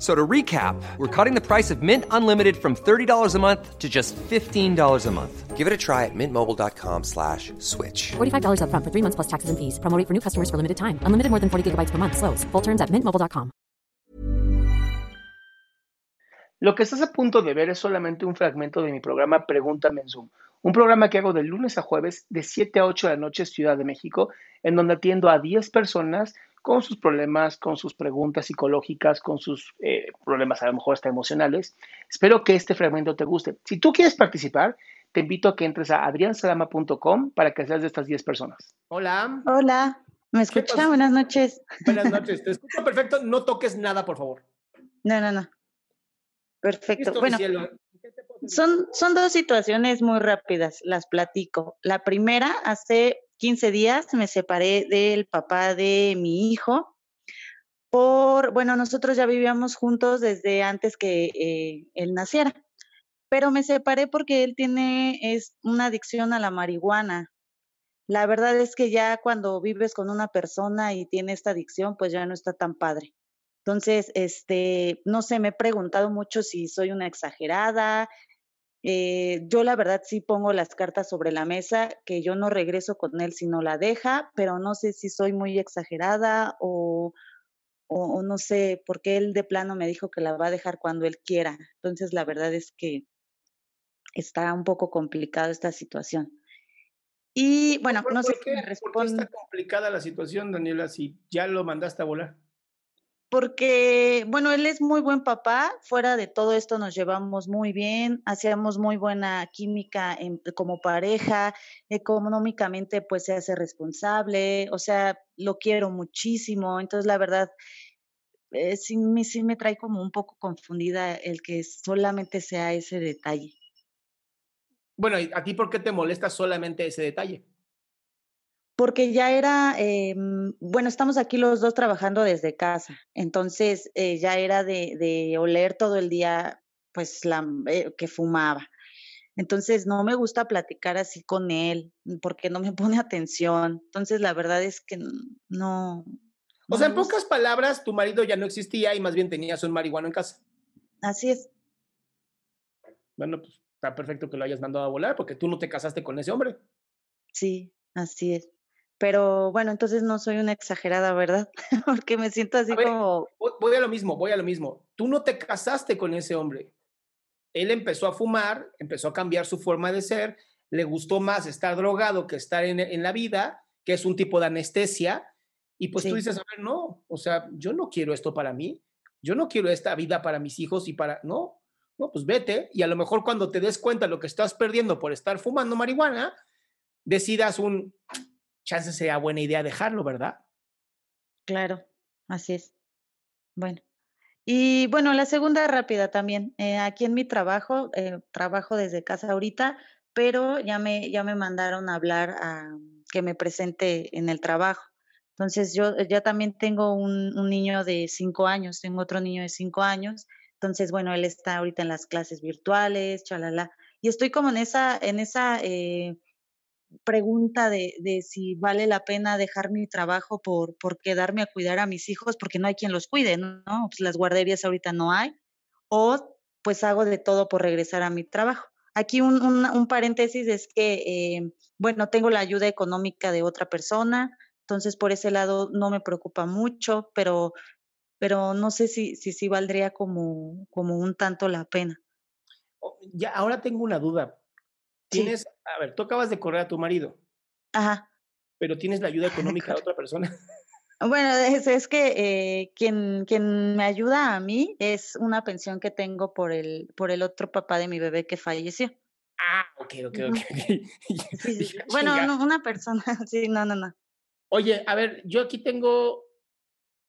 So to recap, we're cutting the price of Mint Unlimited from $30 a month to just $15 a month. Give it a try at mintmobile.com slash switch. $45 upfront for three months plus taxes and fees. Promoting for new customers for limited time. Unlimited more than 40 gigabytes per month. Slows. Full terms at mintmobile.com. Lo que estás a punto de ver es solamente un fragmento de mi programa Pregúntame en Zoom. Un programa que hago de lunes a jueves de 7 a 8 de la noche Ciudad de México, en donde atiendo a 10 personas con sus problemas, con sus preguntas psicológicas, con sus eh, problemas a lo mejor hasta emocionales. Espero que este fragmento te guste. Si tú quieres participar, te invito a que entres a adriansalama.com para que seas de estas 10 personas. Hola. Hola, ¿me escucha? Buenas noches. Buenas noches, te escucho perfecto. No toques nada, por favor. No, no, no. Perfecto. bueno, son, son dos situaciones muy rápidas, las platico. La primera, hace 15 días me separé del papá de mi hijo por, bueno, nosotros ya vivíamos juntos desde antes que eh, él naciera, pero me separé porque él tiene es una adicción a la marihuana. La verdad es que ya cuando vives con una persona y tiene esta adicción, pues ya no está tan padre. Entonces, este, no sé, me he preguntado mucho si soy una exagerada, eh, yo la verdad sí pongo las cartas sobre la mesa, que yo no regreso con él si no la deja, pero no sé si soy muy exagerada o, o, no sé, porque él de plano me dijo que la va a dejar cuando él quiera. Entonces la verdad es que está un poco complicada esta situación. Y bueno, no sé qué, ¿Por qué está complicada la situación, Daniela, si ya lo mandaste a volar? Porque, bueno, él es muy buen papá, fuera de todo esto nos llevamos muy bien, hacíamos muy buena química como pareja, económicamente pues se hace responsable, o sea, lo quiero muchísimo, entonces la verdad, eh, sí, sí me trae como un poco confundida el que solamente sea ese detalle. Bueno, ¿a ti por qué te molesta solamente ese detalle? Porque ya era, eh, bueno, estamos aquí los dos trabajando desde casa, entonces eh, ya era de, oler todo el día, pues, la, eh, que fumaba. Entonces no me gusta platicar así con él, porque no me pone atención. Entonces la verdad es que no. O sea, en pocas palabras, tu marido ya no existía y más bien tenías un marihuano en casa. Así es. Bueno, pues está perfecto que lo hayas mandado a volar porque tú no te casaste con ese hombre. Sí, así es. Pero bueno, entonces no soy una exagerada, ¿verdad? Porque me siento así como... Voy a lo mismo, voy a lo mismo. Tú no te casaste con ese hombre. Él empezó a fumar, empezó a cambiar su forma de ser, le gustó más estar drogado que estar en, la vida, que es un tipo de anestesia. Y pues tú dices, a ver, no, o sea, yo no quiero esto para mí, yo no quiero esta vida para mis hijos y para, no, no, pues vete y a lo mejor cuando te des cuenta de lo que estás perdiendo por estar fumando marihuana, decidas un, chance sea buena idea dejarlo, ¿verdad? Claro, así es. Bueno. Y bueno, la segunda rápida también. Eh, aquí en mi trabajo, eh, trabajo desde casa ahorita, pero ya me, ya me mandaron a hablar a que me presente en el trabajo. Entonces yo ya también tengo un, un, niño de cinco años, tengo otro niño de cinco años. Entonces, bueno, él está ahorita en las clases virtuales, chalala. Y estoy como en esa, en esa eh, pregunta de, de, si vale la pena dejar mi trabajo por, por quedarme a cuidar a mis hijos porque no hay quien los cuide, ¿no? Pues las guarderías ahorita no hay, o pues hago de todo por regresar a mi trabajo. Aquí un, un, paréntesis es que, eh, bueno, tengo la ayuda económica de otra persona, entonces por ese lado no me preocupa mucho, pero, pero no sé si, si, si valdría como, como un tanto la pena. Ya, ahora tengo una duda. Tienes, a ver, tú acabas de correr a tu marido. Ajá. Pero tienes la ayuda económica de otra persona. Bueno, es, es que eh, quien, quien me ayuda a mí es una pensión que tengo por el, por el otro papá de mi bebé que falleció. Ah, ok, ok, ok. bueno, una persona, sí, no, no, no. Oye, a ver, yo aquí tengo,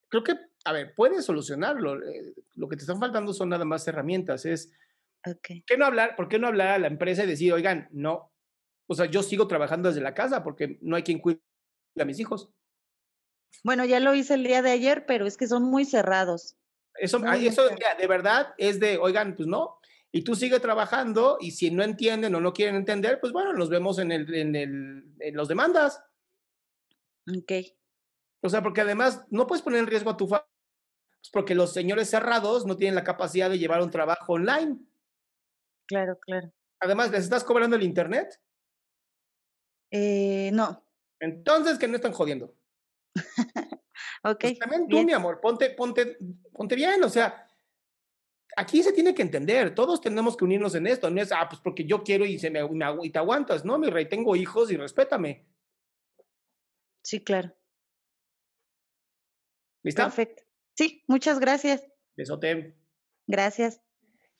creo que, a ver, puedes solucionarlo. Eh, lo que te están faltando son nada más herramientas. Es, okay. ¿qué no hablar? ¿Por qué no hablar a la empresa y decir, oigan, no, o sea, yo sigo trabajando desde la casa porque no hay quien cuide a mis hijos? Bueno, ya lo hice el día de ayer, pero es que son muy cerrados. Eso, eso de verdad es de, oigan, pues no, y tú sigue trabajando y si no entienden o no quieren entender, pues bueno, nos vemos en, el, en, el, en los demandas. Ok. O sea, porque además no puedes poner en riesgo a tu familia, pues, porque los señores cerrados no tienen la capacidad de llevar un trabajo online. Claro, claro. Además, ¿les estás cobrando el internet? Eh, no. Entonces, que no están jodiendo. ok. Pues también tú, mi amor, ponte, ponte, ponte bien, o sea, aquí se tiene que entender, todos tenemos que unirnos en esto, no es, ah, pues porque yo quiero y, se me, y te aguantas, no, mi rey, tengo hijos y respétame. Sí, claro. ¿Lista? Perfecto. Sí, muchas gracias. Besote. Gracias.